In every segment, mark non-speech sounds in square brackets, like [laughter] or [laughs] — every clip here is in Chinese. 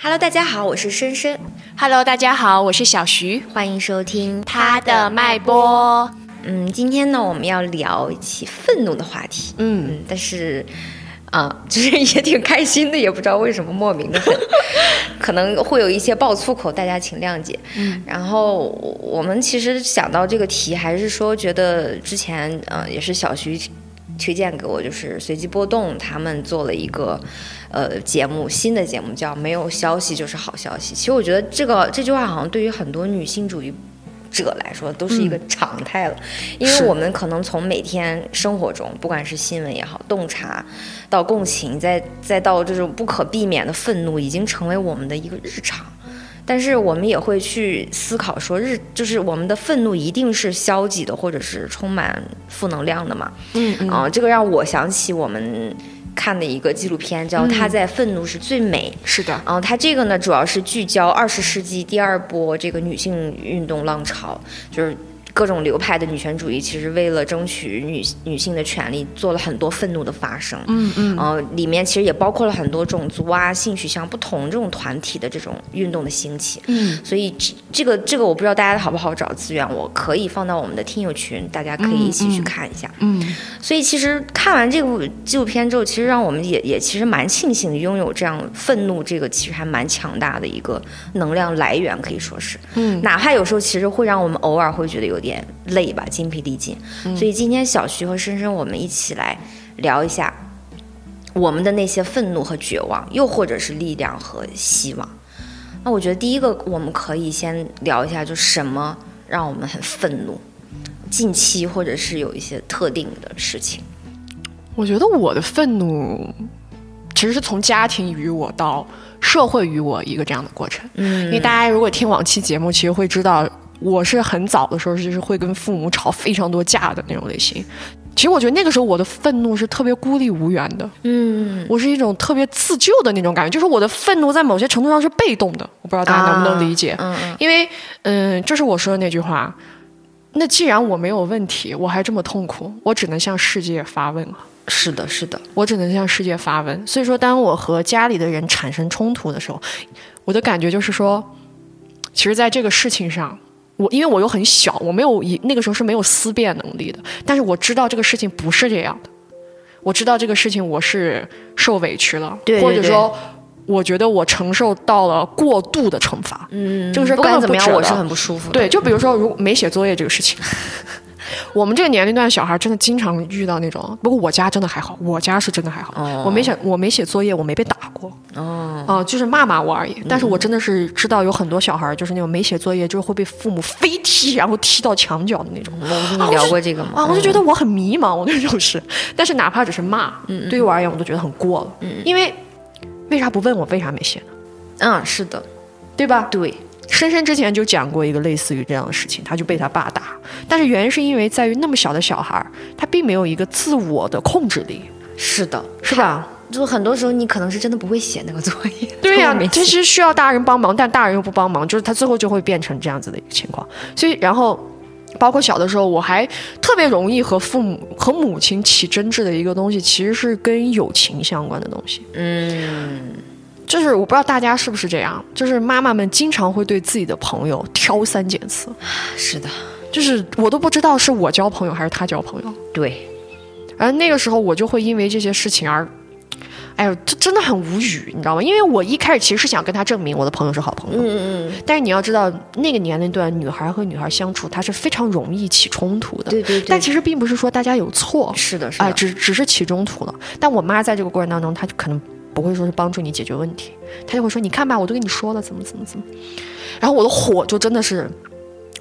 Hello，大家好，我是深深，Hello，大家好，我是小徐。欢迎收听他的脉。搏，嗯，今天呢，我们要聊一起愤怒的话题。嗯，嗯，但是啊、就是也挺开心的，也不知道为什么莫名的很，[laughs] 可能会有一些爆粗口，大家请谅解。嗯，然后我们其实想到这个题，还是说觉得之前呃也是小徐推荐给我，就是随机波动他们做了一个呃节目，新的节目叫“没有消息就是好消息”。其实我觉得这个这句话好像对于很多女性主义。者来说都是一个常态了，因为我们可能从每天生活中，不管是新闻也好，洞察到共情，再再到这种不可避免的愤怒，已经成为我们的一个日常。但是我们也会去思考说日，就是我们的愤怒一定是消极的，或者是充满负能量的嘛？嗯嗯啊、这个让我想起我们看的一个纪录片，叫《她在愤怒时最美》。是的，然后它这个呢，主要是聚焦二十世纪第二波这个女性运动浪潮，就是各种流派的女权主义，其实为了争取女女性的权利，做了很多愤怒的发声。嗯嗯呃，里面其实也包括了很多种族啊、性取向不同这种团体的这种运动的兴起。嗯所以这这个这个我不知道大家好不好找资源，我可以放到我们的听友群，大家可以一起去看一下。嗯所以其实看完这部纪录片之后，其实让我们也也其实蛮庆幸拥有这样愤怒这个其实还蛮强大的一个能量来源，可以说是，嗯哪怕有时候其实会让我们偶尔会觉得有点累吧，精疲力尽。嗯所以今天小徐和深深我们一起来聊一下我们的那些愤怒和绝望，又或者是力量和希望。那我觉得第一个我们可以先聊一下，就什么让我们很愤怒，近期或者是有一些特定的事情。我觉得我的愤怒其实是从家庭与我到社会与我一个这样的过程。嗯因为大家如果听往期节目，其实会知道我是很早的时候就是会跟父母吵非常多架的那种类型。其实我觉得那个时候我的愤怒是特别孤立无援的，嗯，我是一种特别自救的那种感觉，就是我的愤怒在某些程度上是被动的，我不知道大家能不能理解。嗯嗯因为，嗯，就是我说的那句话。那既然我没有问题，我还这么痛苦，我只能向世界发问了。是的，是的，我只能向世界发问。所以说，当我和家里的人产生冲突的时候，我的感觉就是说，其实在这个事情上，我因为我又很小，我没有一那个时候是没有思辨能力的，但是我知道这个事情不是这样的，我知道这个事情我是受委屈了，对对或者说。我觉得我承受到了过度的惩罚，嗯，这个是不管怎么样，根本不值得我是很不舒服的。对，就比如说，如果没写作业这个事情，[laughs] 我们这个年龄段的小孩真的经常遇到那种。不过我家真的还好，我家是真的还好。哦我没写，我没写作业，我没被打过。哦，啊、就是骂骂我而已。但是我真的是知道有很多小孩就是那种没写作业，就是会被父母飞踢，然后踢到墙角的那种。我跟你聊过这个吗？啊，我就觉得我很迷茫，我那种是。[laughs] 但是哪怕只是骂，嗯对于我而言，我都觉得很过了。因为为啥不问我为啥没写呢？嗯，是的，对吧？对，深深之前就讲过一个类似于这样的事情，他就被他爸打，但是原因是因为在于那么小的小孩儿，他并没有一个自我的控制力，是的，是吧？就很多时候你可能是真的不会写那个作业。对呀、[laughs] 没其实需要大人帮忙，但大人又不帮忙，就是他最后就会变成这样子的一个情况。所以，然后包括小的时候，我还特别容易和父母和母亲起争执的一个东西，其实是跟友情相关的东西。嗯，就是我不知道大家是不是这样，就是妈妈们经常会对自己的朋友挑三拣四，是的，就是我都不知道是我交朋友还是他交朋友。对，而那个时候我就会因为这些事情而，哎呦，这真的很无语，你知道吗？因为我一开始其实是想跟他证明我的朋友是好朋友，嗯嗯但是你要知道，那个年龄段女孩和女孩相处，她是非常容易起冲突的。对对对但其实并不是说大家有错，是的，是啊、的，只只是起冲突了。但我妈在这个过程当中，她就可能不会说是帮助你解决问题，他就会说：“你看吧，我都跟你说了，怎么怎么怎么。”然后我的火就真的是，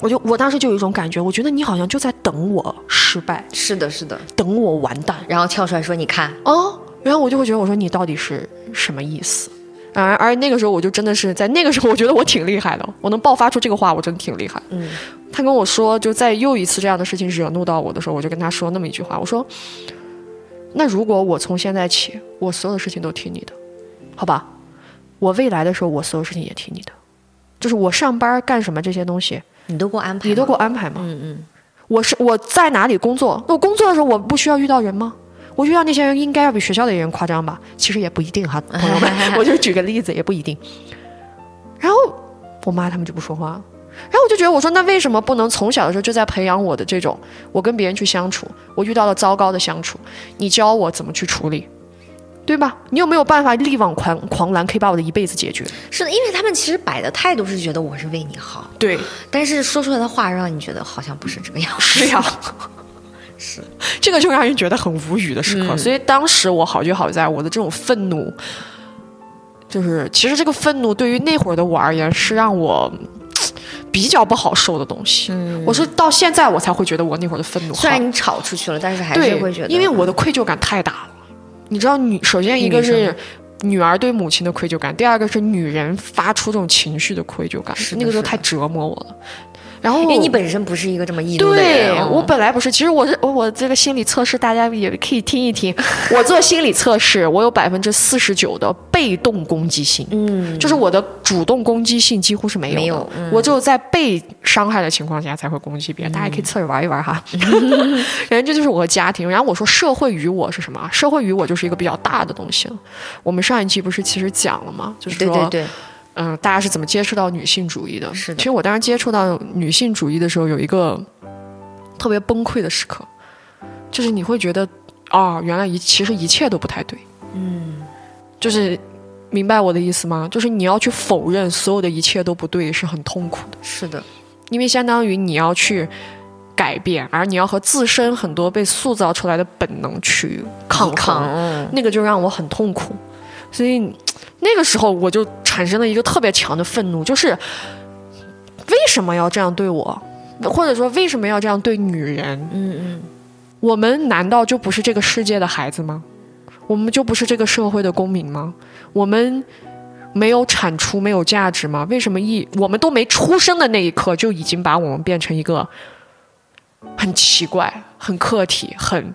我就我当时就有一种感觉，我觉得你好像就在等我失败，是的，是的。等我完蛋。然后跳出来说：“你看，哦，然后我就会觉得，我说你到底是什么意思？而而那个时候，我就真的是在那个时候，我觉得我挺厉害的，我能爆发出这个话，我真的挺厉害。嗯，他跟我说，就在又一次这样的事情惹怒到我的时候，我就跟他说那么一句话，我说，那如果我从现在起，我所有的事情都听你的，好吧？我未来的时候，我所有事情也听你的，就是我上班干什么这些东西，你都给我安排，你都给我安排吗？嗯嗯，我是我在哪里工作？那我工作的时候我不需要遇到人吗？我遇到那些人应该要比学校的人夸张吧？其实也不一定哈，朋友们，[laughs] 我就举个例子，也不一定。然后我妈他们就不说话了。然后我就觉得，我说那为什么不能从小的时候就在培养我的这种，我跟别人去相处，我遇到了糟糕的相处，你教我怎么去处理，对吧？你有没有办法力挽狂狂澜，可以把我的一辈子解决？是的，因为他们其实摆的态度是觉得我是为你好，对，但是说出来的话让你觉得好像不是这个样子。是呀，[laughs] 是这个就让人觉得很无语的时刻。所以当时我好就好在我的这种愤怒，就是其实这个愤怒对于那会儿的我而言是让我。比较不好受的东西，我是到现在我才会觉得我那会儿的愤怒。虽然你吵出去了，但是还是会觉得，因为我的愧疚感太大了。你知道，女首先一个是女儿对母亲的愧疚感，第二个是女人发出这种情绪的愧疚感，那个时候太折磨我了。然后，因为你本身不是一个这么易怒的人，对我本来不是。其实我是我我这个心理测试，大家也可以听一听。我做心理测试，我有百分之四十九的被动攻击性，嗯，就是我的主动攻击性几乎是没有，没有，我只有在被伤害的情况下才会攻击别人。大家可以测试玩一玩哈。[laughs] 然后这就是我的家庭。然后我说社会与我是什么？社会与我就是一个比较大的东西了。我们上一期不是其实讲了吗？就是说。对对对。嗯，大家是怎么接触到女性主义的？是的。其实我当时接触到女性主义的时候，有一个特别崩溃的时刻，就是你会觉得，哦，原来一其实一切都不太对。嗯。就是明白我的意思吗？就是你要去否认所有的一切都不对，是很痛苦的。是的。因为相当于你要去改变，而你要和自身很多被塑造出来的本能去抗衡，那个就让我很痛苦。所以。那个时候我就产生了一个特别强的愤怒，就是为什么要这样对我，或者说为什么要这样对女人？嗯嗯，我们难道就不是这个世界的孩子吗？我们就不是这个社会的公民吗？我们没有产出，没有价值吗？为什么一我们都没出生的那一刻就已经把我们变成一个很奇怪、很客体、很？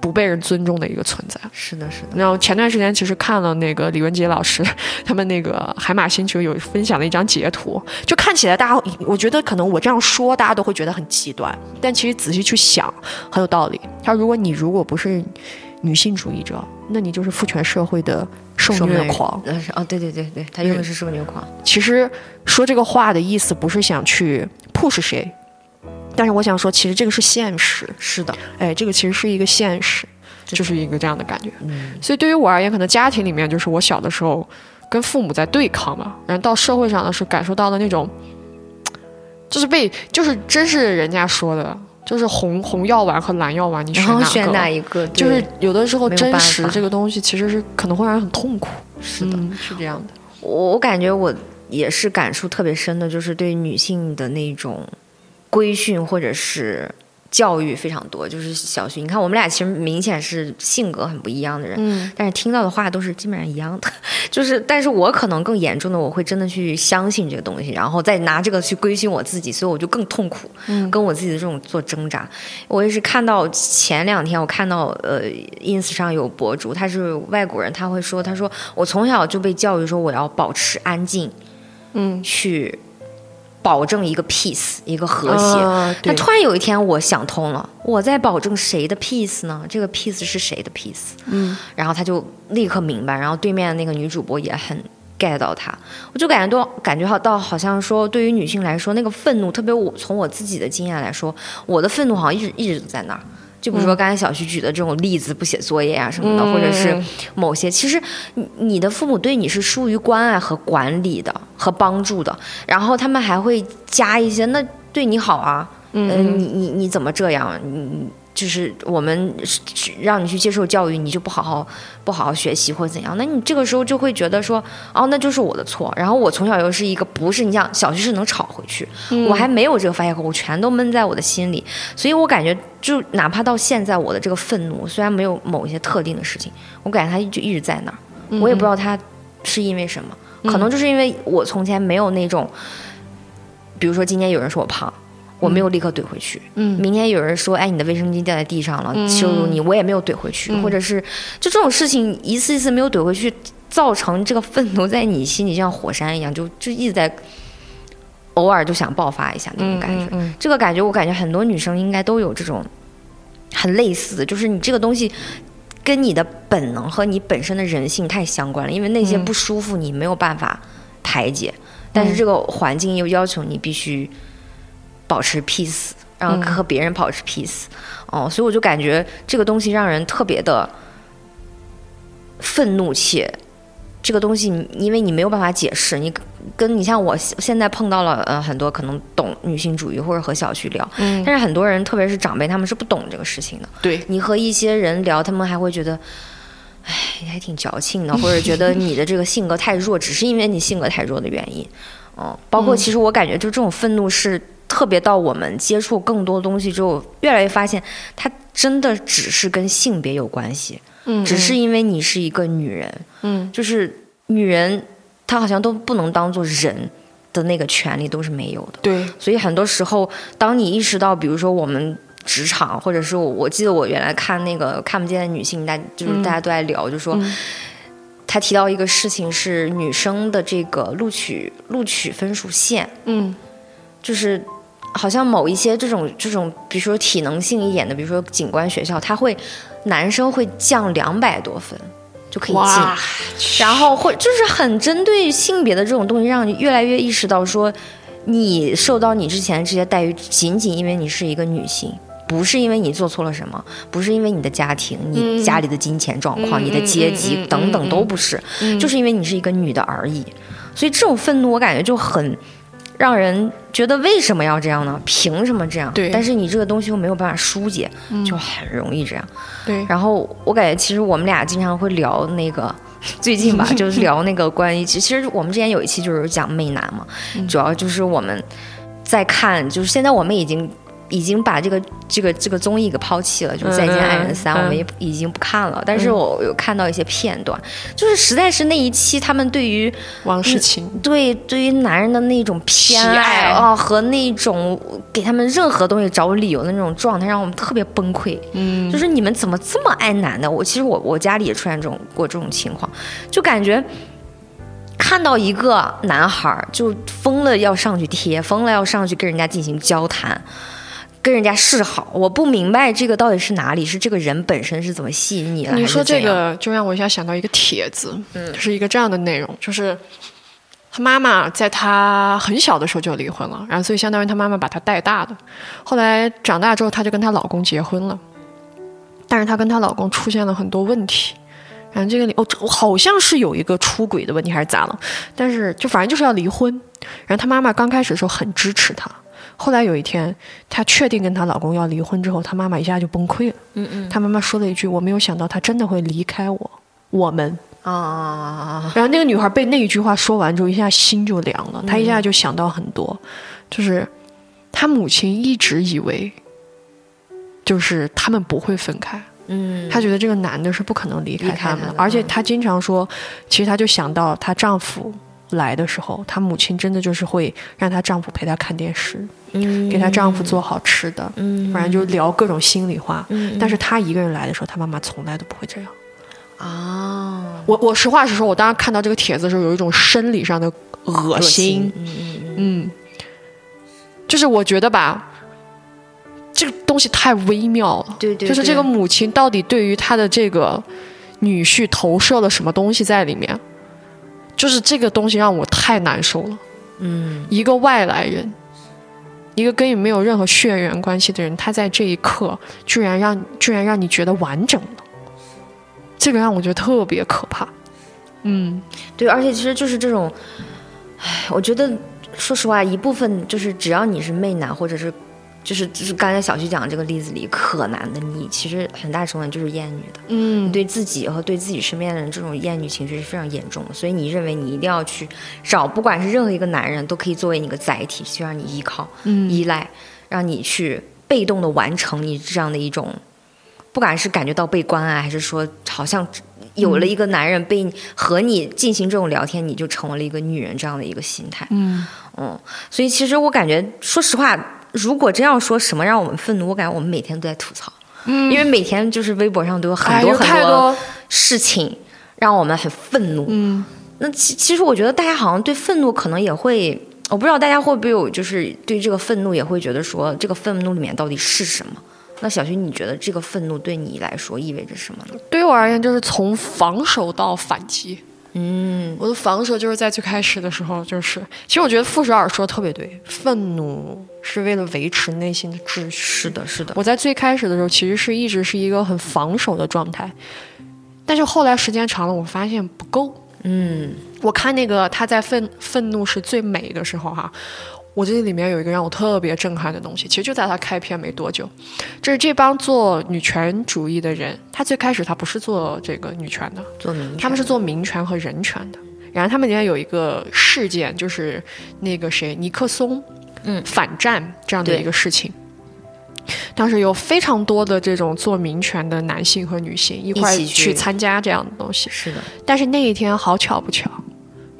不被人尊重的一个存在，是的，是的。然后前段时间其实看了那个李文杰老师他们那个海马星球有分享的一张截图，就看起来大家，我觉得可能我这样说大家都会觉得很极端，但其实仔细去想很有道理。他说，如果你如果不是女性主义者，那你就是父权社会的受虐狂。[laughs] 哦，对对对对，他用的是受虐狂。其实说这个话的意思不是想去 push 谁。但是我想说，其实这个是现实，是的，哎，这个其实是一个现实，就是一个这样的感觉。嗯，所以对于我而言，可能家庭里面就是我小的时候跟父母在对抗嘛，然后到社会上的时候感受到的那种，就是被，就是真是人家说的，就是红红药丸和蓝药丸，你选哪一个？就是有的时候真实这个东西其实是可能会让人很痛苦。是的，是这样的。我我感觉我也是感触特别深的，就是对女性的那种。规训或者是教育非常多，就是小学。你看，我们俩其实明显是性格很不一样的人，嗯，但是听到的话都是基本上一样的。[laughs] 就是，但是我可能更严重的，我会真的去相信这个东西，然后再拿这个去规训我自己，所以我就更痛苦，嗯，跟我自己的这种做挣扎。我也是看到前两天，我看到呃，ins 上有博主，他是外国人，他会说，他说我从小就被教育说我要保持安静，嗯，去。保证一个 peace，一个和谐。但突然有一天，我想通了，我在保证谁的 peace 呢？这个 peace 是谁的 peace？嗯，然后他就立刻明白，然后对面的那个女主播也很 get 到他，我就感觉到感觉好到好像说，对于女性来说，那个愤怒，特别我从我自己的经验来说，我的愤怒好像一直一直都在那儿。就比如说刚才小徐举的这种例子，不写作业啊什么的，或者是某些，其实你你的父母对你是疏于关爱和管理的和帮助的，然后他们还会加一些，那对你好啊，嗯，你你你怎么这样？你。就是我们让你去接受教育，你就不好好不好好学习或者怎样，那你这个时候就会觉得说，哦，那就是我的错。然后我从小又是一个不是你想小学是能吵回去，我还没有这个发泄口，我全都闷在我的心里。所以我感觉，就哪怕到现在，我的这个愤怒虽然没有某一些特定的事情，我感觉它就一直在那儿。我也不知道它是因为什么，可能就是因为我从前没有那种，比如说今天有人说我胖。我没有立刻怼回去。嗯，明天有人说：“哎，你的卫生巾掉在地上了，羞辱你。”我也没有怼回去，或者是就这种事情一次一次没有怼回去，造成这个愤怒在你心里像火山一样，就就一直在偶尔就想爆发一下那种感觉。这个感觉我感觉很多女生应该都有这种很类似的，就是你这个东西跟你的本能和你本身的人性太相关了，因为那些不舒服你没有办法。排解，但是这个环境又要求你必须保持 peace，然后和别人保持 peace，哦，所以我就感觉这个东西让人特别的愤怒且。这个东西，因为你没有办法解释，你跟你像我现在碰到了呃很多可能懂女性主义或者和小徐聊，嗯，但是很多人特别是长辈他们是不懂这个事情的。对你和一些人聊，他们还会觉得，哎，你还挺矫情的，或者觉得你的这个性格太弱，只是因为你性格太弱的原因。嗯，包括其实我感觉就这种愤怒是特别到我们接触更多东西之后，越来越发现它真的只是跟性别有关系。嗯只是因为你是一个女人，嗯，就是女人，她好像都不能当做人的那个权利都是没有的。对，所以很多时候，当你意识到，比如说我们职场，或者是我，我记得我原来看那个看不见的女性，大就是大家都在聊，就说他提到一个事情是女生的这个录取录取分数线，嗯，就是好像某一些这种这种，比如说体能性一点的，比如说警官学校，他会。男生会降两百多分就可以进，然后会就是很针对性别的这种东西，让你越来越意识到说，你受到你之前这些待遇，仅仅因为你是一个女性，不是因为你做错了什么，不是因为你的家庭、你家里的金钱状况、你的阶级等等都不是，就是因为你是一个女的而已。所以这种愤怒，我感觉就很。让人觉得为什么要这样呢？凭什么这样？对。但是你这个东西又没有办法疏解，就很容易这样。对。然后我感觉其实我们俩经常会聊那个，[laughs] 最近吧，[laughs] 就是聊那个关于其实我们之前有一期就是讲媚男嘛，主要就是我们在看，就是现在我们已经。已经把这个这个这个综艺给抛弃了，就是《再见爱人三》，我们也已经不看了。但是我有看到一些片段，就是实在是那一期他们对于对对于男人的那种偏爱啊，和那种给他们任何东西找理由的那种状态，让我们特别崩溃。嗯，就是你们怎么这么爱男的？我其实我我家里也出现这种过这种情况，就感觉看到一个男孩就疯了要上去贴，疯了要上去跟人家进行交谈。跟人家示好，我不明白这个到底是哪里，是这个人本身是怎么吸引你的？你说这个就让我一下想到一个帖子，嗯，是一个这样的内容，就是他妈妈在他很小的时候就离婚了，然后所以相当于他妈妈把他带大的，后来长大之后，她就跟她老公结婚了，但是她跟她老公出现了很多问题，然后这个里哦，好像是有一个出轨的问题还是咋了？但是就反正就是要离婚，然后她妈妈刚开始的时候很支持她。后来有一天，她确定跟她老公要离婚之后，她妈妈一下就崩溃了。嗯嗯，她妈妈说了一句：“我没有想到他真的会离开我，我们。”啊！然后那个女孩被那一句话说完之后，一下心就凉了。她一下就想到很多，就是她母亲一直以为，就是他们不会分开。嗯，她觉得这个男的是不可能离开他们，而且她经常说，其实她就想到她丈夫。来的时候，她母亲真的就是会让她丈夫陪她看电视，嗯，给她丈夫做好吃的，嗯，反正就聊各种心里话。嗯，但是她一个人来的时候，她妈妈从来都不会这样。啊，我我实话实说，我当时看到这个帖子的时候，有一种生理上的恶心。嗯嗯嗯，就是我觉得吧，这个东西太微妙了。对对，就是这个母亲到底对于她的这个女婿投射了什么东西在里面？就是这个东西让我太难受了，嗯，一个外来人，一个跟你没有任何血缘关系的人，他在这一刻居然让居然让你觉得完整了，这个让我觉得特别可怕。嗯，对，而且其实就是这种，哎，我觉得说实话，一部分就是只要你是媚男或者是。就是就是刚才小徐讲的这个例子里，可难的你其实很大程度就是厌女的，嗯，对自己和对自己身边的人这种厌女情绪是非常严重的，所以你认为你一定要去找，不管是任何一个男人，都可以作为你的载体，去让你依靠、依赖，让你去被动的完成你这样的一种，不管是感觉到被关爱，还是说好像有了一个男人被和你进行这种聊天，你就成为了一个女人这样的一个心态，嗯嗯，所以其实我感觉，说实话。如果真要说什么让我们愤怒，我感觉我们每天都在吐槽，嗯，因为每天就是微博上都有很多很多。事情让我们很愤怒，嗯，那其其实我觉得大家好像对愤怒可能也会，我不知道大家会不会有就是对这个愤怒也会觉得说这个愤怒里面到底是什么？那小徐你觉得这个愤怒对你来说意味着什么呢？对于我而言，就是从防守到反击，嗯，我的防守就是在最开始的时候，就是其实我觉得傅首尔说的特别对，愤怒是为了维持内心的秩序。是的，是的，我在最开始的时候其实是一直是一个很防守的状态，但是后来时间长了，我发现不够。嗯，我看那个他在愤愤怒是最美的时候哈，我记得里面有一个让我特别震撼的东西，其实就在他开篇没多久，就是这帮做女权主义的人，他最开始他不是做这个女权的，做民他们是做民权和人权的。然后他们里面有一个事件，就是那个谁尼克松，嗯反战这样的一个事情。当时有非常多的这种做民权的男性和女性一块去参加这样的东西，是的，但是那一天好巧不巧，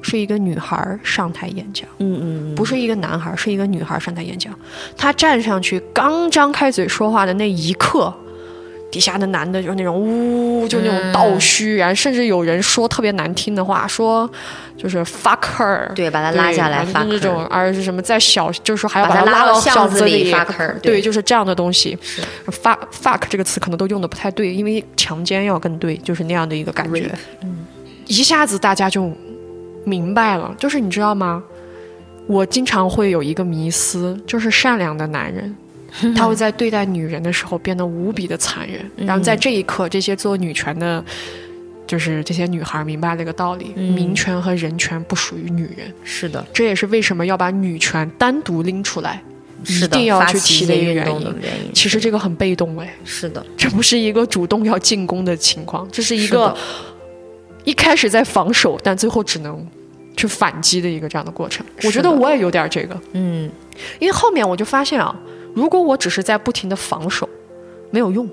是一个女孩儿上台演讲，嗯嗯不是一个男孩儿，是一个女孩儿上台演讲。她站上去刚张开嘴说话的那一刻，底下的男的就是那种呜，就那种倒虚，然后甚至有人说特别难听的话，说就是 fuck her，对，把他拉下来那种，而是什么在小，就是说还要把他拉到巷子里 fuck her，对，对就是这样的东西。fuck fuck 这个词可能都用的不太对，因为强奸要更对，就是那样的一个感觉。Rape，。一下子大家就明白了，就是你知道吗？我经常会有一个迷思，就是善良的男人，[laughs] 他会在对待女人的时候变得无比的残忍，然后在这一刻，这些做女权的。就是这些女孩明白了一个道理：民权和人权不属于女人，是的，这也是为什么要把女权单独拎出来，一定要去提的一个原因。原因。其实这个很被动哎，是的，这不是一个主动要进攻的情况，这是一个的一开始在防守，但最后只能去反击的一个这样的过程。我觉得我也有点这个，嗯，因为后面我就发现啊，如果我只是在不停的防守，没有用。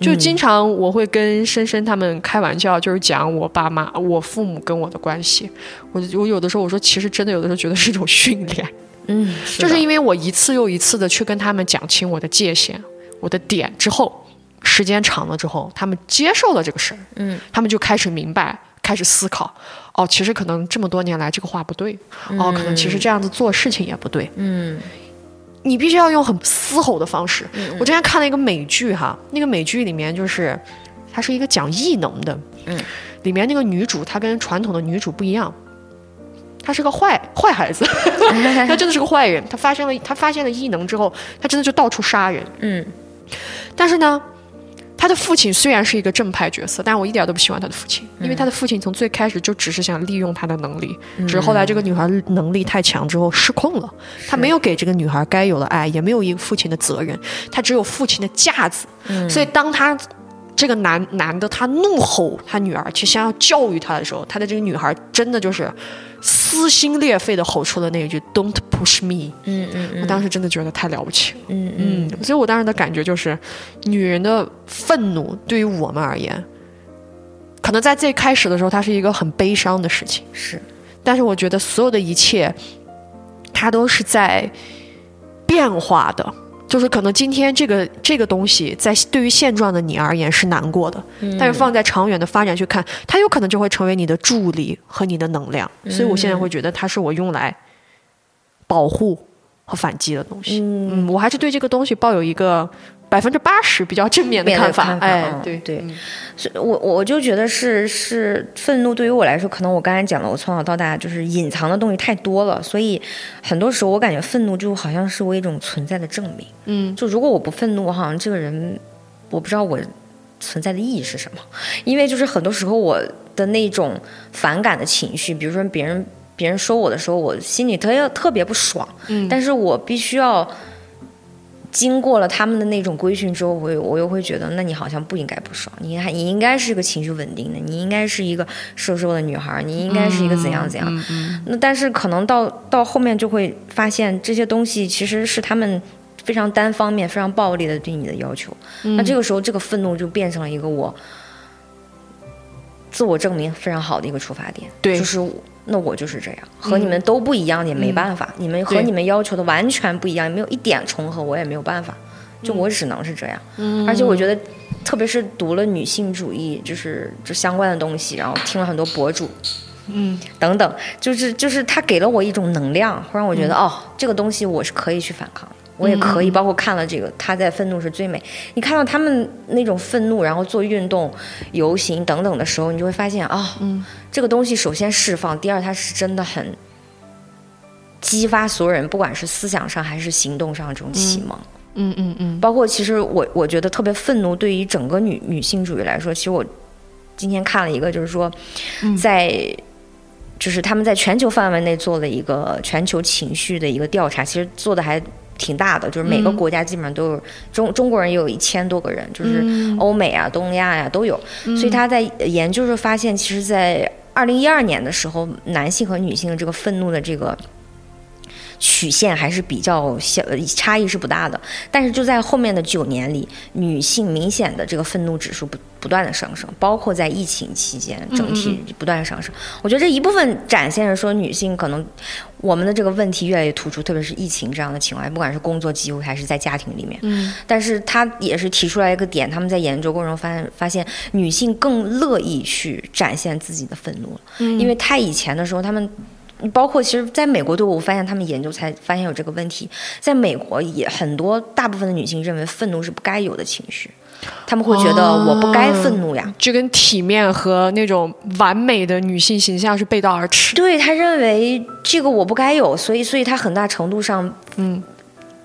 就经常我会跟深深他们开玩笑，就是讲我爸妈、我父母跟我的关系。我我有的时候我说，其实真的有的时候觉得是一种训练。嗯，就是因为我一次又一次的去跟他们讲清我的界限、我的点之后，时间长了之后，他们接受了这个事儿，嗯，他们就开始明白，开始思考，哦，其实可能这么多年来这个话不对，哦，可能其实这样子做事情也不对，嗯。你必须要用很嘶吼的方式。我之前看了一个美剧哈，那个美剧里面就是它是一个讲异能的，嗯，里面那个女主她跟传统的女主不一样，她是个坏坏孩子，[laughs] 她真的是个坏人。她发现了她发现了异能之后，她真的就到处杀人。嗯。但是呢，他的父亲虽然是一个正派角色，但我一点都不喜欢他的父亲，因为他的父亲从最开始就只是想利用他的能力，只是后来这个女孩能力太强之后失控了，他没有给这个女孩该有的爱，也没有一个父亲的责任，他只有父亲的架子，所以当他。这个男男的他怒吼他女儿，去想要教育他的时候，他的这个女孩真的就是撕心裂肺的吼出了那一句 “Don't push me”。嗯嗯我当时真的觉得太了不起了。嗯嗯，嗯，所以我当时的感觉就是，女人的愤怒对于我们而言，可能在最开始的时候，它是一个很悲伤的事情。是但是我觉得所有的一切，它都是在变化的。就是可能今天这个这个东西，在对于现状的你而言是难过的，但是放在长远的发展去看，它有可能就会成为你的助力和你的能量。所以我现在会觉得它是我用来保护和反击的东西。嗯，我还是对这个东西抱有一个百分之八十比较正面的看法。看法哎嗯，对对是我我就觉得是是愤怒对于我来说，可能我刚才讲了，我从小到大就是隐藏的东西太多了，所以很多时候我感觉愤怒就好像是我一种存在的证明。嗯，就如果我不愤怒，我好像这个人我不知道我存在的意义是什么，因为就是很多时候我的那种反感的情绪，比如说别人别人说我的时候，我心里特别特别不爽，嗯但是我必须要。经过了他们的那种规训之后，我又我又会觉得，那你好像不应该不爽，你还你应该是个情绪稳定的，你应该是一个瘦瘦的女孩，你应该是一个怎样怎样。那但是可能到到后面就会发现，这些东西其实是他们非常单方面、非常暴力的对你的要求。那这个时候，这个愤怒就变成了一个我自我证明非常好的一个出发点。对就是我那我就是这样，和你们都不一样，也没办法。你们和你们要求的完全不一样，没有一点重合，我也没有办法。就我只能是这样。而且我觉得，特别是读了女性主义，就是这相关的东西，然后听了很多博主。嗯，等等，就是就是他给了我一种能量，会让我觉得、哦，这个东西我是可以去反抗的，我也可以。包括看了这个，他在愤怒是最美。你看到他们那种愤怒，然后做运动、游行等等的时候，你就会发现啊，这个东西首先释放，第二它是真的很激发所有人，不管是思想上还是行动上这种启蒙。嗯嗯嗯。包括其实我我觉得特别愤怒，对于整个女女性主义来说，其实我今天看了一个，就是说在。就是他们在全球范围内做了一个全球情绪的一个调查，其实做的还挺大的。就是每个国家基本上都有中中国人也有一千多个人，就是欧美啊、东亚呀都有。所以他在研究时发现，其实，在二零一二年的时候，男性和女性的这个愤怒的这个。曲线还是比较小，差异是不大的。但是就在后面的九年里，女性明显的这个愤怒指数不不断的上升，包括在疫情期间，整体不断的上升。我觉得这一部分展现着说，女性可能我们的这个问题越来越突出，特别是疫情这样的情况，不管是工作机会还是在家庭里面。嗯。但是他也是提出来一个点，他们在研究过程中发现，发现女性更乐意去展现自己的愤怒了。嗯。因为太以前的时候，他们。包括其实，在美国，对我发现他们研究才发现有这个问题。在美国，也很多大部分的女性认为愤怒是不该有的情绪，他们会觉得我不该愤怒呀。这跟体面和那种完美的女性形象是背道而驰。对他认为这个我不该有，所以，所以他很大程度上，嗯。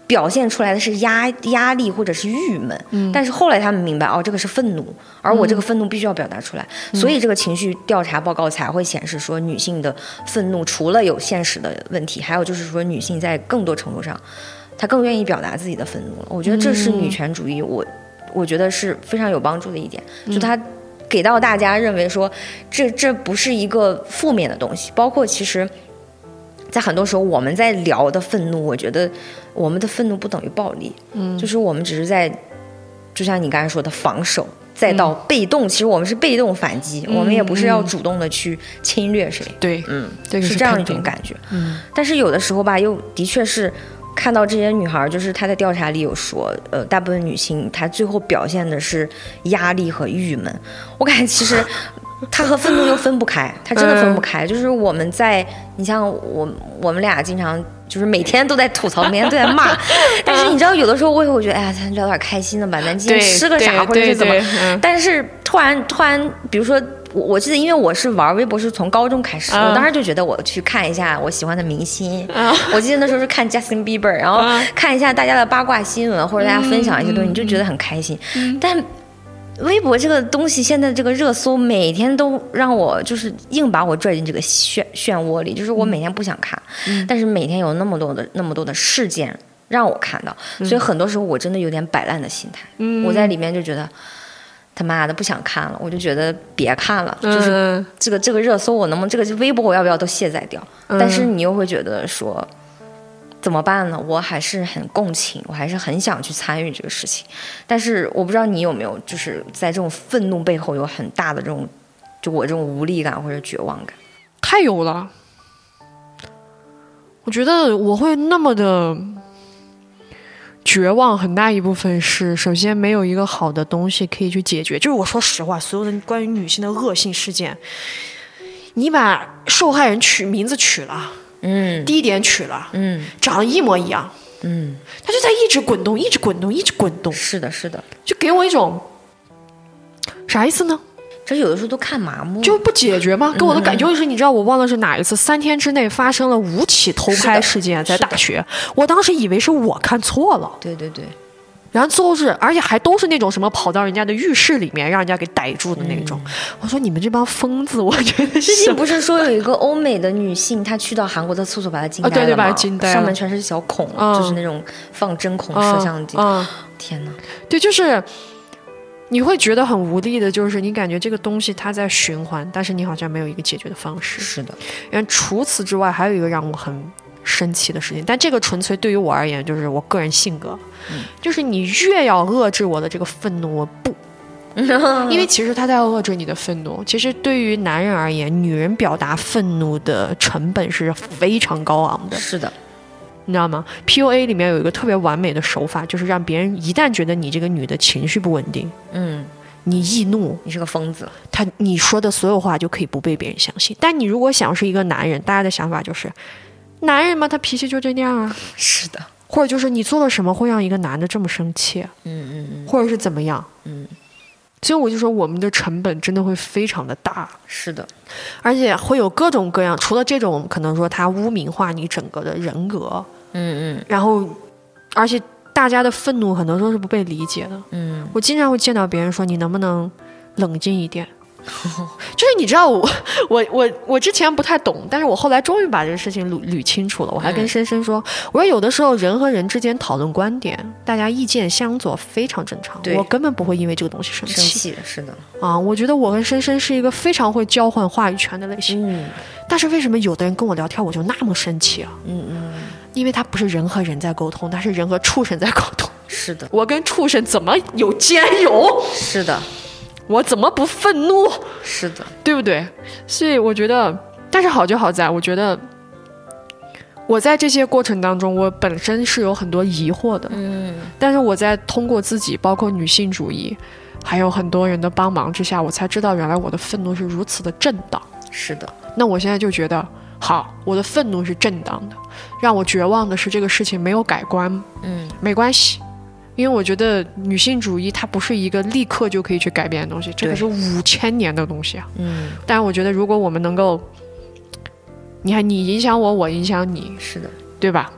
表现出来的是压压力或者是郁闷，但是后来他们明白哦，这个是愤怒，而我这个愤怒必须要表达出来，所以这个情绪调查报告才会显示说，女性的愤怒除了有现实的问题，还有就是说女性在更多程度上，她更愿意表达自己的愤怒了。我觉得这是女权主义，我我觉得是非常有帮助的一点，就它给到大家认为说，这这不是一个负面的东西，包括其实。在很多时候，我们在聊的愤怒，我觉得我们的愤怒不等于暴力，嗯，就是我们只是在，就像你刚才说的防守，再到被动，其实我们是被动反击，我们也不是要主动的去侵略谁，对，嗯，是这样一种感觉，嗯，但是有的时候吧，又的确是看到这些女孩，就是她在调查里有说，呃，大部分女性她最后表现的是压力和郁闷，我感觉其实。他和愤怒又分不开，他真的分不开。就是我们在，你像我，我们俩经常就是每天都在吐槽，每天都在骂。[laughs] 但是你知道，有的时候我也会觉得，哎呀，咱聊点开心的吧，咱今天吃个啥，或者是怎么。但是突然突然，比如说，我我记得，因为我是玩微博是从高中开始，我当时就觉得我去看一下我喜欢的明星。我记得那时候是看 Justin Bieber，然后看一下大家的八卦新闻，或者大家分享一些东西，你就觉得很开心。但微博这个东西，现在这个热搜每天都让我就是硬把我拽进这个漩漩涡里，就是我每天不想看，但是每天有那么多的那么多的事件让我看到，所以很多时候我真的有点摆烂的心态。我在里面就觉得他妈的不想看了，我就觉得别看了，就是这个这个热搜我能不能这个微博我要不要都卸载掉？但是你又会觉得说。怎么办呢？我还是很共情，我还是很想去参与这个事情，但是我不知道你有没有，就是在这种愤怒背后有很大的这种，就我这种无力感或者绝望感，太有了。我觉得我会那么的绝望，很大一部分是首先没有一个好的东西可以去解决。就是我说实话，所有的关于女性的恶性事件，你把受害人取名字取了。嗯，低点取了，嗯，长得一模一样，嗯，它就在一直滚动，一直滚动，一直滚动。是的，是的，就给我一种啥意思呢？这有的时候都看麻木，就不解决吗？给我的感觉就是，你知道我忘了是哪一次，三天之内发生了五起偷拍事件，在大学，我当时以为是我看错了，对对对。然后最后是，而且还都是那种什么跑到人家的浴室里面，让人家给逮住的那种。我说你们这帮疯子，我觉得。最近不是说有一个欧美的女性，她去到韩国的厕所把她惊呆了吗？对对，把她惊呆了。上面全是小孔，就是那种放针孔摄像机。天哪！对，就是你会觉得很无力的，就是你感觉这个东西它在循环，但是你好像没有一个解决的方式。是的。然后除此之外，还有一个让我很。生气的事情，但这个纯粹对于我而言，就是我个人性格，就是你越要遏制我的这个愤怒，我不，[laughs] 因为其实他在遏制你的愤怒。其实对于男人而言，女人表达愤怒的成本是非常高昂的。是的，你知道吗？PUA 里面有一个特别完美的手法，就是让别人一旦觉得你这个女的情绪不稳定，嗯，你易怒，你是个疯子，他你说的所有话就可以不被别人相信。但你如果想是一个男人，大家的想法就是。男人嘛，他脾气就这样啊。是的，或者就是你做了什么会让一个男的这么生气，嗯嗯嗯，或者是怎么样，嗯，所以我就说我们的成本真的会非常的大，是的，而且会有各种各样，除了这种可能说他污名化你整个的人格，嗯嗯。然后而且大家的愤怒很多时候是不被理解的。嗯，我经常会见到别人说你能不能冷静一点。[laughs] 就是你知道我 [laughs] 我我我之前不太懂，但是我后来终于把这个事情捋捋清楚了。我还跟深深说，我说有的时候人和人之间讨论观点，大家意见相左非常正常，我根本不会因为这个东西生气是的，啊。我觉得我跟深深是一个非常会交换话语权的类型，嗯但是为什么有的人跟我聊天我就那么生气啊？嗯嗯，因为他不是人和人在沟通，他是人和畜生在沟通。是的，我跟畜生怎么有兼容？是的，我怎么不愤怒？是的，对不对？所以我觉得，但是好就好在，我觉得我在这些过程当中，我本身是有很多疑惑的，嗯但是我在通过自己，包括女性主义，还有很多人的帮忙之下，我才知道原来我的愤怒是如此的正当。是的，那我现在就觉得，好，我的愤怒是正当的，让我绝望的是这个事情没有改观，嗯没关系。因为我觉得女性主义它不是一个立刻就可以去改变的东西，这可是五千年的东西啊。嗯，但是我觉得，如果我们能够，你看你影响我，我影响你，是的，对吧？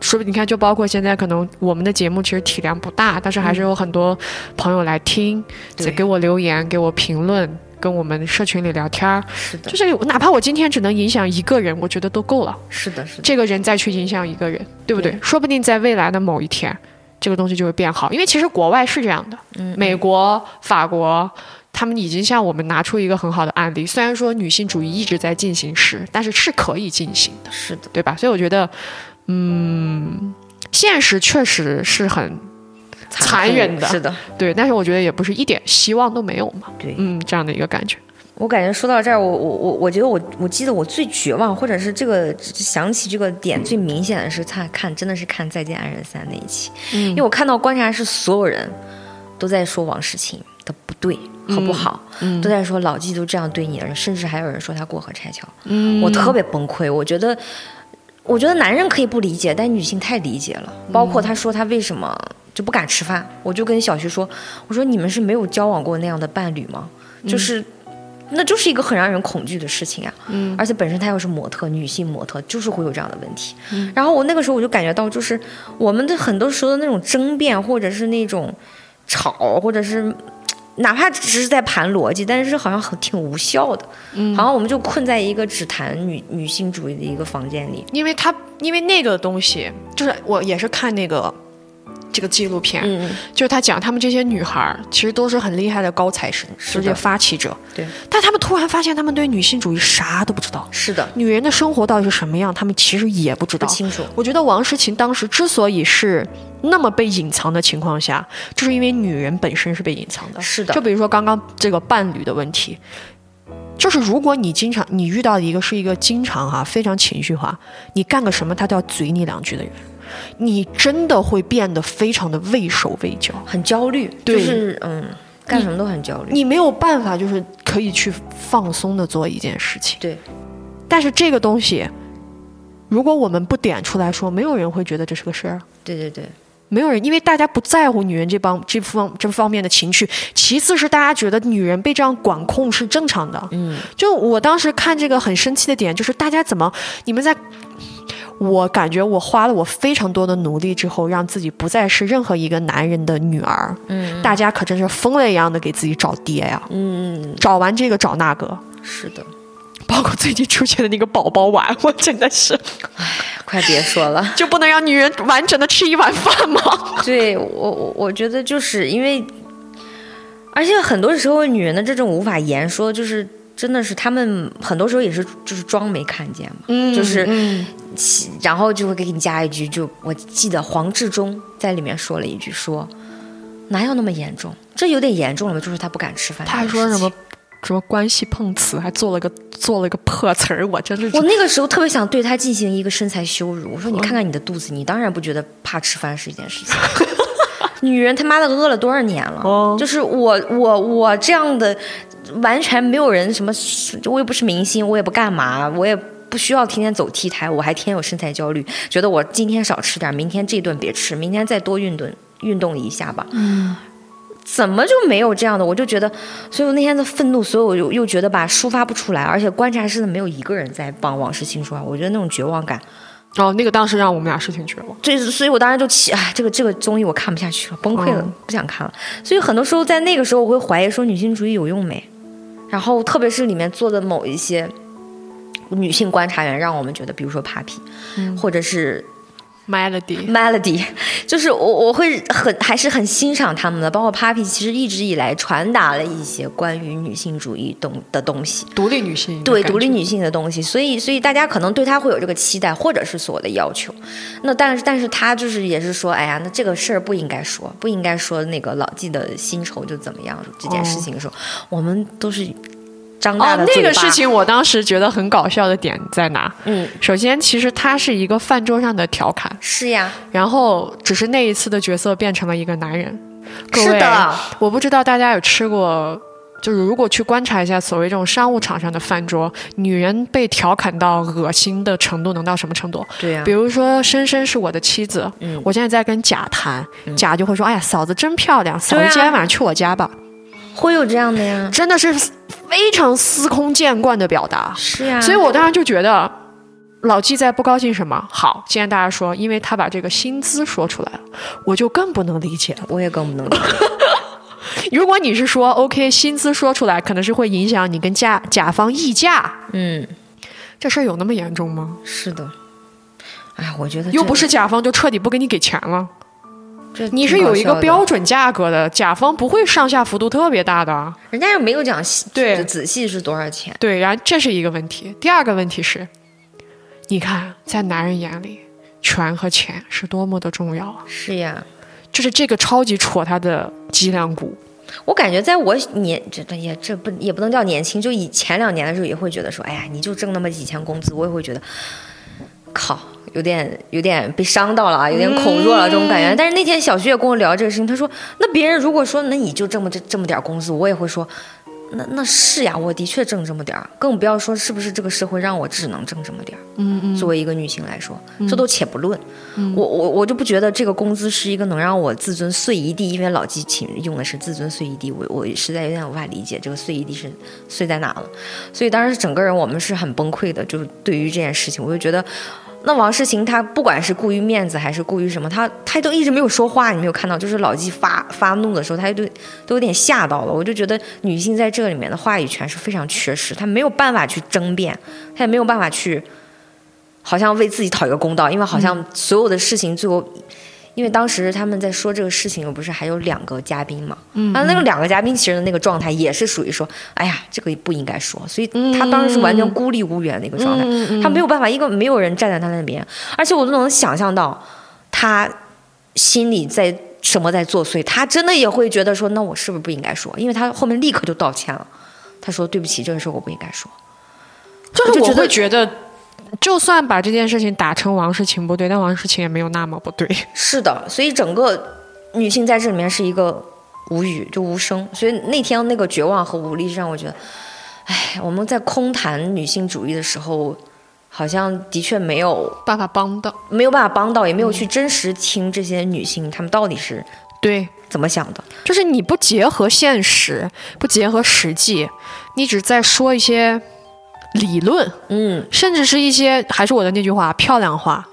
说不定你看，就包括现在可能我们的节目其实体量不大，但是还是有很多朋友来听，对给我留言，给我评论，跟我们社群里聊天儿。是的就，是哪怕我今天只能影响一个人，我觉得都够了。是的，是的，这个人再去影响一个人，对不对？对说不定在未来的某一天，这个东西就会变好。因为其实国外是这样的，嗯美国、法国，他们已经向我们拿出一个很好的案例。虽然说女性主义一直在进行时，但是是可以进行的，是的，对吧？所以我觉得，嗯，现实确实是很残忍的是的，对，但是我觉得也不是一点希望都没有嘛。对嗯，这样的一个感觉。我感觉说到这儿，我我我我觉得我我记得我最绝望，或者是这个想起这个点最明显的是看看真的是看《再见爱人三》那一期，因为我看到观察室所有人都在说王诗晴的不对和不好，都在说老纪都这样对你了，甚至还有人说他过河拆桥，嗯我特别崩溃，我觉得。我觉得男人可以不理解，但女性太理解了。包括他说他为什么就不敢吃饭，我就跟小徐说，我说你们是没有交往过那样的伴侣吗？就是那就是一个很让人恐惧的事情啊。嗯，而且本身她又是模特，女性模特就是会有这样的问题。嗯，然后我那个时候我就感觉到，就是我们的很多时候的那种争辩，或者是那种吵，或者是。哪怕只是在盘逻辑，但是好像很挺无效的，嗯，好像我们就困在一个只谈女女性主义的一个房间里，因为他因为那个东西，就是我也是看那个这个纪录片，嗯，就是他讲他们这些女孩儿其实都是很厉害的高材生，世界发起者，对，但他们突然发现他们对女性主义啥都不知道，是的，女人的生活到底是什么样，他们其实也不知道。不清楚，我觉得王诗晴当时之所以是那么被隐藏的情况下，就是因为女人本身是被隐藏的。是的。就比如说刚刚这个伴侣的问题，就是如果你经常你遇到的一个是一个经常哈、非常情绪化，你干个什么他都要嘴你两句的人，你真的会变得非常的畏手畏脚。很焦虑，对就是嗯，干什么都很焦虑，你没有办法，就是可以去放松的做一件事情。对，但是这个东西，如果我们不点出来说，没有人会觉得这是个事儿。对对对，没有人，因为大家不在乎女人这帮这方这方面的情绪。其次是大家觉得女人被这样管控是正常的。嗯，就我当时看这个很生气的点，就是大家怎么你们在。我感觉我花了我非常多的努力之后，让自己不再是任何一个男人的女儿。嗯，大家可真是疯了一样的给自己找爹呀！嗯，找完这个找那个，是的，包括最近出现的那个宝宝碗，我真的是快别说了。[laughs] 就不能让女人完整的吃一碗饭吗？[laughs] 对我我我觉得就是因为，而且很多时候女人的这种无法言说，就是真的是他们很多时候也是就是装没看见嘛，嗯就是嗯然后就会给你加一句，就我记得黄志忠在里面说了一句说，哪有那么严重？这有点严重了吧？就是他不敢吃饭。他还说什么？什么关系碰瓷，还做了个做了个破词儿，我真是我那个时候特别想对他进行一个身材羞辱。我说你看看你的肚子，你当然不觉得怕吃饭是一件事情。[laughs] 女人他妈的饿了多少年了？哦就是我我我这样的，完全没有人什么，我也不是明星，我也不干嘛，我也不需要天天走 T 台，我还天有身材焦虑，觉得我今天少吃点，明天这顿别吃，明天再多运动运动一下吧。嗯，怎么就没有这样的？我就觉得，所以我那天的愤怒，所以我又又觉得吧，抒发不出来，而且观察室的没有一个人在帮王诗清说话，我觉得那种绝望感。哦，那个当时让我们俩是挺绝望。这，所以我当时就起，哎，这个这个综艺我看不下去了，崩溃了，嗯不想看了。所以很多时候在那个时候，我会怀疑说女性主义有用没？然后特别是里面做的某一些女性观察员，让我们觉得，比如说 Papi，、或者是 Melody，Melody，就是我我会很还是很欣赏他们的，包括 Papi，其实一直以来传达了一些关于女性主义东的东西。独立女性，对独立女性的东西，所以所以大家可能对她会有这个期待，或者是所谓的要求。那但是但是她就是也是说，哎呀，那这个事儿不应该说，不应该说那个老纪的薪酬就怎么样这件事情的时候，我们都是张大哦。那个事，情我当时觉得很搞笑的点在哪？嗯，首先，其实它是一个饭桌上的调侃，是呀，然后只是那一次的角色变成了一个男人。各位是的，我不知道大家有吃过，就是如果去观察一下所谓这种商务场上的饭桌，女人被调侃到恶心的程度能到什么程度？对呀比，如说深深是我的妻子，嗯我现在在跟甲谈，甲就会说：“哎呀，嫂子真漂亮，嫂子今天晚上去我家吧。会有这样的呀，真的是非常司空见惯的表达。是呀，所以我当时就觉得。老纪在不高兴什么？好，既然大家说，因为他把这个薪资说出来了，我就更不能理解了。我也更不能理解。如果你是说 OK，薪资说出来可能是会影响你跟甲甲方议价，嗯，这事儿有那么严重吗？是的。哎，我觉得又不是甲方就彻底不给你给钱了，这你是有一个标准价格的，甲方不会上下幅度特别大的。人家又没有讲细对仔细是多少钱。对，然后这是一个问题。第二个问题是，你看在男人眼里，权和钱是多么的重要啊！是呀，就是这个超级戳他的脊梁骨。我感觉在我年这这也这不也不能叫年轻，就以前两年的时候也会觉得说，哎呀，你就挣那么几千工资，我也会觉得，靠，有点有点被伤到了啊，有点恐弱了这种感觉。但是那天小徐也跟我聊这个事情，他说，那别人如果说那你就这么这这么点工资，我也会说。那那是呀，我的确挣这么点儿，更不要说是不是这个社会让我只能挣这么点儿。嗯嗯，作为一个女性来说，这都且不论。我我我就不觉得这个工资是一个能让我自尊碎一地，因为老季请用的是自尊碎一地，我我实在有点无法理解这个碎一地是碎在哪了。所以当时整个人我们是很崩溃的，就是对于这件事情，我就觉得。那王诗晴她不管是顾于面子还是顾于什么，他他都一直没有说话，你没有看到，就是老纪发发怒的时候，他都都有点吓到了。我就觉得女性在这个里面的话语权是非常缺失，她没有办法去争辩，她也没有办法去好像为自己讨一个公道，因为好像所有的事情最后，因为当时他们在说这个事情，不是还有两个嘉宾嘛？嗯，啊，那个两个嘉宾其实那个状态也是属于说，哎呀，这个不应该说，所以他当时是完全孤立无援的一个状态，他没有办法，一个没有人站在他那边，而且我都能想象到他心里在什么在作祟，他真的也会觉得说，那我是不是不应该说？因为他后面立刻就道歉了，他说对不起，这个事我不应该说。就是我会觉得，就算把这件事情打成王世晴不对，但王世晴也没有那么不对。是的，所以整个女性在这里面是一个无语，就无声。所以那天那个绝望和无力，让我觉得，哎，我们在空谈女性主义的时候，好像的确没有办法帮到，没有办法帮到，也没有去真实听这些女性她们到底是对，怎么想的。就是你不结合现实，不结合实际，你只在说一些理论，嗯，甚至是一些还是我的那句话，漂亮话，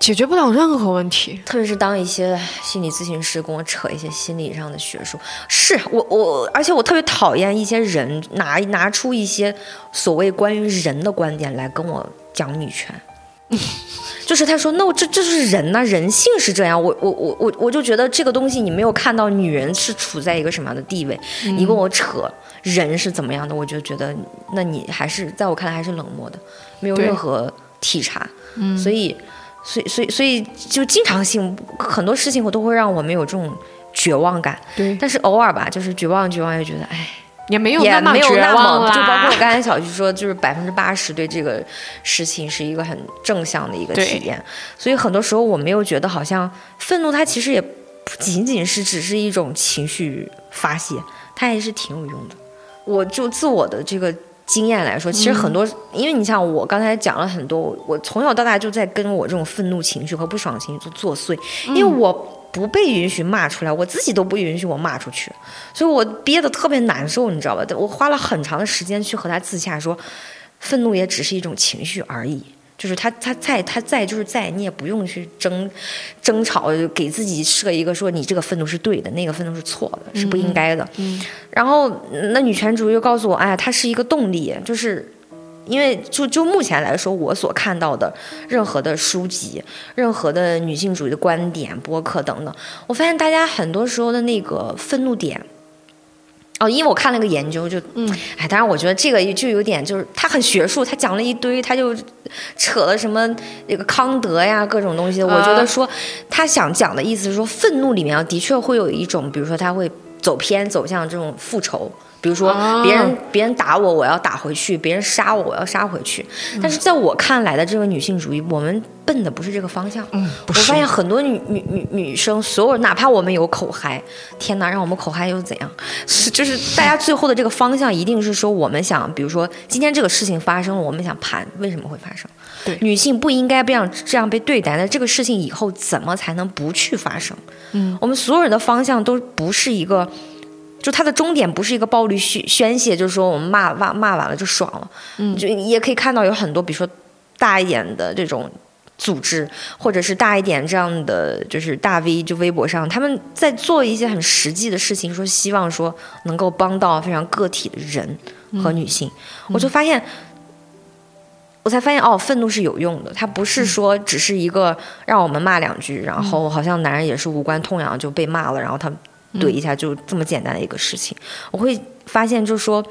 解决不了任何问题。特别是当一些心理咨询师跟我扯一些心理上的学术，是我我，而且我特别讨厌一些人拿拿出一些所谓关于人的观点来跟我讲女权。[laughs] 就是他说，那我这这是人呐、人性是这样。我我我我我就觉得这个东西你没有看到女人是处在一个什么样的地位，你跟我扯人是怎么样的，我就觉得那你还是在我看来还是冷漠的，没有任何体察。嗯，所以所以所以所以就经常性很多事情我都会让我们有这种绝望感，对，但是偶尔吧，就是绝望绝望又觉得哎。也没有也那么没有那绝望么，就包括我刚才小徐说，就是百分之八十对这个事情是一个很正向的一个体验，所以很多时候我没有觉得好像愤怒，它其实也不仅仅是只是一种情绪发泄，它还是挺有用的。我就自我的这个经验来说，其实很多，因为你像我刚才讲了很多，我从小到大就在跟我这种愤怒情绪和不爽情绪做作祟，因为我不被允许骂出来，我自己都不允许我骂出去，所以我憋得特别难受，你知道吧？我花了很长的时间去和他自洽，说，愤怒也只是一种情绪而已。就是他，他在，他在，就是在，你也不用去争，争吵，给自己设一个说你这个愤怒是对的，那个愤怒是错的，是不应该的。然后那女权主义又告诉我，哎呀，它是一个动力，就是因为就就目前来说，我所看到的任何的书籍、任何的女性主义的观点、播客等等，我发现大家很多时候的那个愤怒点。哦，因为我看了个研究，就，嗯，哎，当然我觉得这个就有点，就是他很学术，他讲了一堆，他就扯了什么那个康德呀，各种东西。我觉得说他想讲的意思是说，愤怒里面的确会有一种，比如说他会走偏，走向这种复仇。比如说，别人别人打我，我要打回去；别人杀我，我要杀回去。但是在我看来的这个女性主义，我们奔的不是这个方向。嗯，我发现很多女女女女生，所有哪怕我们有口嗨，天哪，让我们口嗨又怎样？[laughs] 就是大家最后的这个方向一定是说，我们想，比如说今天这个事情发生了，我们想盘为什么会发生？对，女性不应该这样这样被对待。那这个事情以后怎么才能不去发生？嗯，我们所有人的方向都不是一个。就它的终点不是一个暴力宣宣泄，就是说我们骂骂骂完了就爽了，嗯，就也可以看到有很多，比如说大一点的这种组织，或者是大一点这样的，就是大 V，就微博上他们在做一些很实际的事情，说希望说能够帮到非常个体的人和女性，我就发现，我才发现哦，愤怒是有用的，它不是说只是一个让我们骂两句，然后好像男人也是无关痛痒就被骂了，然后他。怼一下就这么简单的一个事情，我会发现就是说，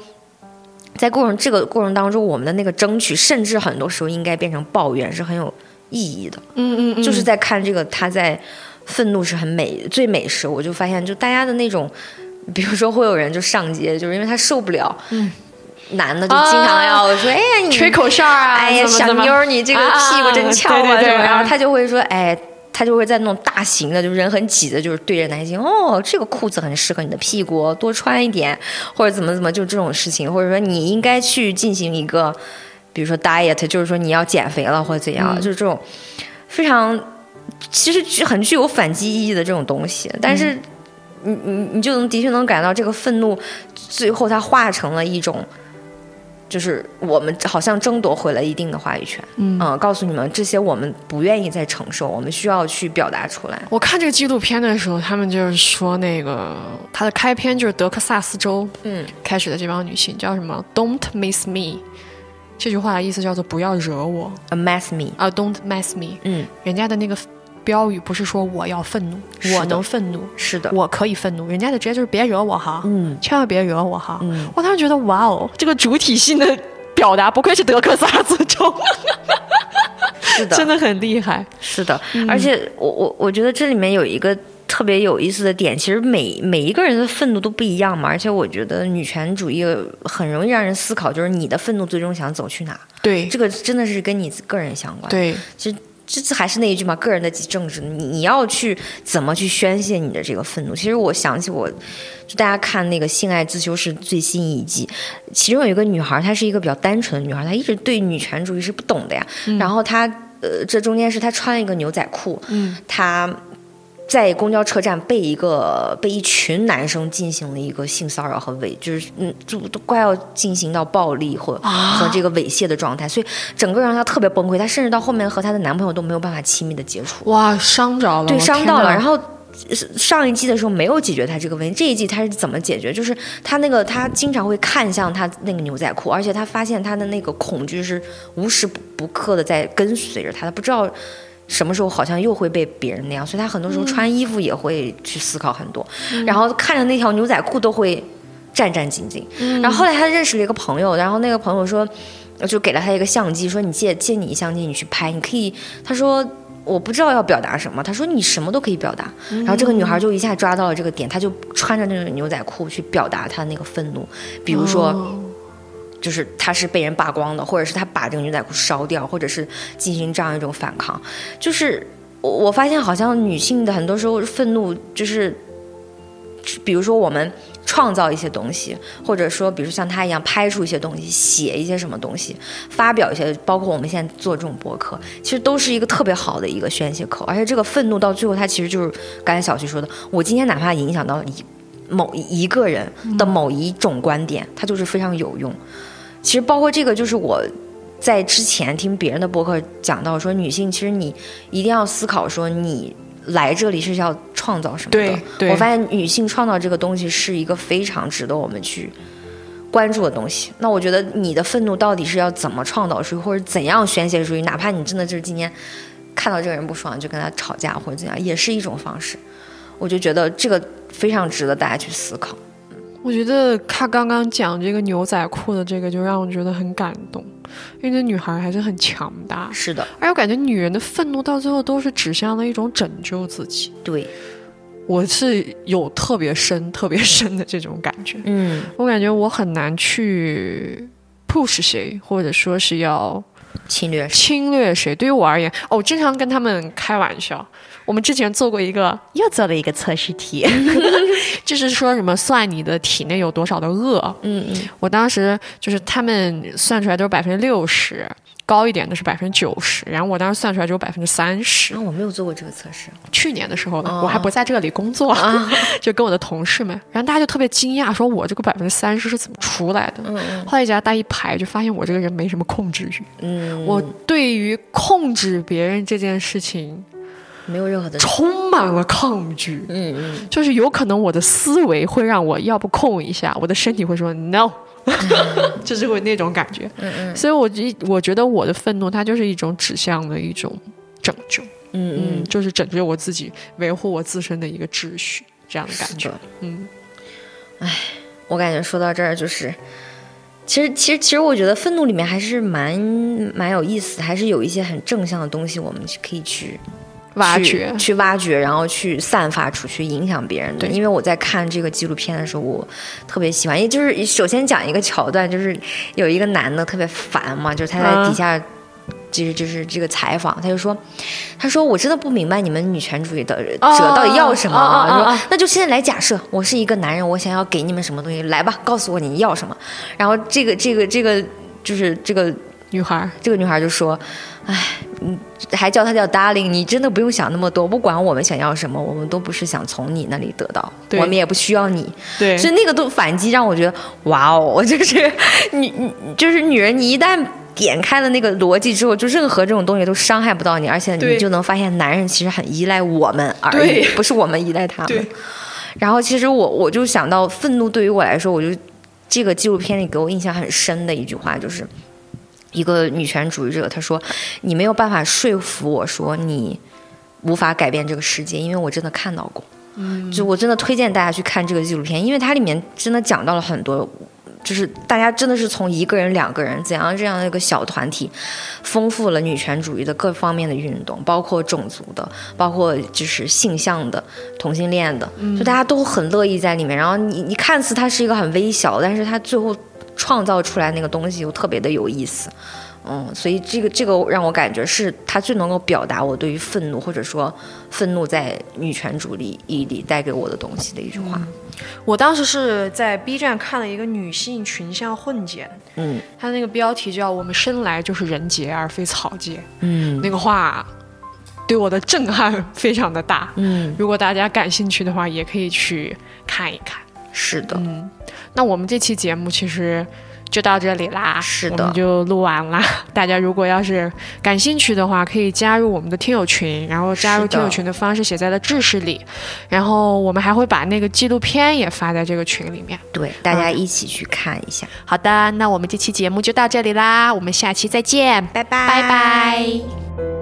在过程这个过程当中，我们的那个争取，甚至很多时候应该变成抱怨，是很有意义的。嗯嗯，就是在看这个他在愤怒是很美最美时，我就发现就大家的那种，比如说会有人就上街，就是因为他受不了，嗯，男的就经常要说，哎呀你吹口哨啊，哎呀小妞你这个屁股真翘啊什么，然后他就会说，哎。他就会在那种大型的，就是人很挤的，就是对着男性哦，这个裤子很适合你的屁股，多穿一点，或者怎么怎么，就这种事情，或者说你应该去进行一个，比如说 diet，就是说你要减肥了或者怎样，就是这种非常其实很具有反击意义的这种东西，但是你你你就能的确能感到这个愤怒，最后它化成了一种。就是我们好像争夺回了一定的话语权，嗯，告诉你们这些我们不愿意再承受，我们需要去表达出来。我看这个纪录片的时候，他们就是说那个他的开篇就是德克萨斯州，嗯，开始的这帮女性叫什么？Don't miss me，这句话的意思叫做不要惹我，mess me 啊，Don't mess me，嗯，人家的那个。标语不是说我要愤怒，我能愤怒，是的，我可以愤怒。人家的直接就是别惹我哈，嗯，千万别惹我哈。嗯，我当时觉得哇哦，这个主体性的表达，不愧是德克萨斯州，[laughs] 是的，真的很厉害。是的，而且我我我觉得这里面有一个特别有意思的点，其实每每一个人的愤怒都不一样嘛。而且我觉得女权主义很容易让人思考，就是你的愤怒最终想走去哪？对，这个真的是跟你个人相关。对，其实。这次还是那一句嘛，个人的政治，你你要去怎么去宣泄你的这个愤怒？其实我想起我，就大家看那个《性爱自修室》最新一季，其中有一个女孩，她是一个比较单纯的女孩，她一直对女权主义是不懂的呀。然后她呃，这中间是她穿了一个牛仔裤，嗯，她。在公交车站被一个被一群男生进行了一个性骚扰和猥，就是嗯，就都快要进行到暴力或和这个猥亵的状态，所以整个让她特别崩溃。她甚至到后面和她的男朋友都没有办法亲密的接触。哇，伤着了，对，伤到了。然后上一季的时候没有解决她这个问题，这一季她是怎么解决？就是她那个她经常会看向她那个牛仔裤，而且她发现她的那个恐惧是无时不刻的在跟随着她，她不知道。什么时候好像又会被别人那样，所以他很多时候穿衣服也会去思考很多，然后看着那条牛仔裤都会战战兢兢。然后后来他认识了一个朋友，然后那个朋友说，就给了他一个相机，说你借借你相机，你去拍，你可以。他说我不知道要表达什么，他说你什么都可以表达。然后这个女孩就一下抓到了这个点，她就穿着那种牛仔裤去表达她那个愤怒，比如说。就是他是被人扒光的，或者是他把这个牛仔裤烧掉，或者是进行这样一种反抗。就是我我发现好像女性的很多时候愤怒，就是比如说我们。创造一些东西，或者说，比如像他一样拍出一些东西，写一些什么东西，发表一些，包括我们现在做这种博客，其实都是一个特别好的一个宣泄口。而且这个愤怒到最后，它其实就是刚才小徐说的，我今天哪怕影响到一某一个人的某一种观点，它就是非常有用。其实包括这个，就是我在之前听别人的博客讲到说，女性其实你一定要思考说你。来这里是要创造什么的？我发现女性创造这个东西是一个非常值得我们去关注的东西。那我觉得你的愤怒到底是要怎么创造出，或者怎样宣泄出去？哪怕你真的就是今天看到这个人不爽就跟他吵架或者怎样，也是一种方式。我就觉得这个非常值得大家去思考。我觉得他刚刚讲这个牛仔裤的这个，就让我觉得很感动。因为那女孩还是很强大，是的。而我感觉女人的愤怒到最后都是指向了一种拯救自己。对，我是有特别深、特别深的这种感觉。嗯，我感觉我很难去 push 谁，或者说是要侵略侵略谁。对于我而言，哦，我经常跟他们开玩笑。我们之前做过一个，又做了一个测试题，[laughs] 就是说什么算你的体内有多少的恶。嗯嗯，我当时就是他们算出来都是百分之六十，高一点的是百分之九十，然后我当时算出来只有百分之三十。我没有做过这个测试，去年的时候我还不在这里工作，[laughs] 就跟我的同事们，然后大家就特别惊讶，说我这个百分之三十是怎么出来的？嗯嗯，后来一家大一排就发现我这个人没什么控制欲。嗯，我对于控制别人这件事情。没有任何的，充满了抗拒。嗯嗯，就是有可能我的思维会让我要不控一下，我的身体会说 no，[laughs] 就是会那种感觉。嗯嗯，所以我觉我觉得我的愤怒它就是一种指向的一种拯救。嗯嗯，就是拯救我自己，维护我自身的一个秩序，这样的感觉。嗯，哎，我感觉说到这儿就是，其实其实其实我觉得愤怒里面还是蛮蛮有意思，还是有一些很正向的东西，我们可以去。挖掘，去挖掘，然后去散发出去，影响别人的。因为我在看这个纪录片的时候，我特别喜欢，也就是首先讲一个桥段，就是有一个男的特别烦嘛，就是他在底下，就是就是这个采访，他就说，他说我真的不明白你们女权主义的者到底要什么啊？说那就现在来假设，我是一个男人，我想要给你们什么东西，来吧，告诉我你要什么。然后这个这个这个就是这个女孩，这个女孩就说，哎，嗯。还叫他叫 darling，你真的不用想那么多，不管我们想要什么，我们都不是想从你那里得到，我们也不需要你。对，所以那个都反击让我觉得，哇哦，我 [laughs] 就是你，就是女人，你一旦点开了那个逻辑之后，就任何这种东西都伤害不到你，而且你就能发现，男人其实很依赖我们而已，不是我们依赖他们。然后其实我我就想到，愤怒对于我来说，我就这个纪录片里给我印象很深的一句话就是。一个女权主义者，他说：“你没有办法说服我说你无法改变这个世界，因为我真的看到过。嗯，就我真的推荐大家去看这个纪录片，因为它里面真的讲到了很多，就是大家真的是从一个人、两个人怎样这样的一个小团体，丰富了女权主义的各方面的运动，包括种族的，包括就是性向的、同性恋的，就大家都很乐意在里面。然后你你看似它是一个很微小，但是它最后。”创造出来那个东西又特别的有意思，嗯，所以这个这个让我感觉是他最能够表达我对于愤怒或者说愤怒在女权主义里带给我的东西的一句话。我当时是在 B 站看了一个女性群像混剪，嗯，它那个标题叫“我们生来就是人杰而非草芥”，嗯，那个话对我的震撼非常的大，嗯，如果大家感兴趣的话，也可以去看一看。是的，嗯。那我们这期节目其实就到这里啦，是的，我们就录完啦。[laughs] 大家如果要是感兴趣的话，可以加入我们的听友群，然后加入听友群的方式写在了知识里，然后我们还会把那个纪录片也发在这个群里面，对，大家一起去看一下。好的，那我们这期节目就到这里啦，我们下期再见，拜拜，拜拜。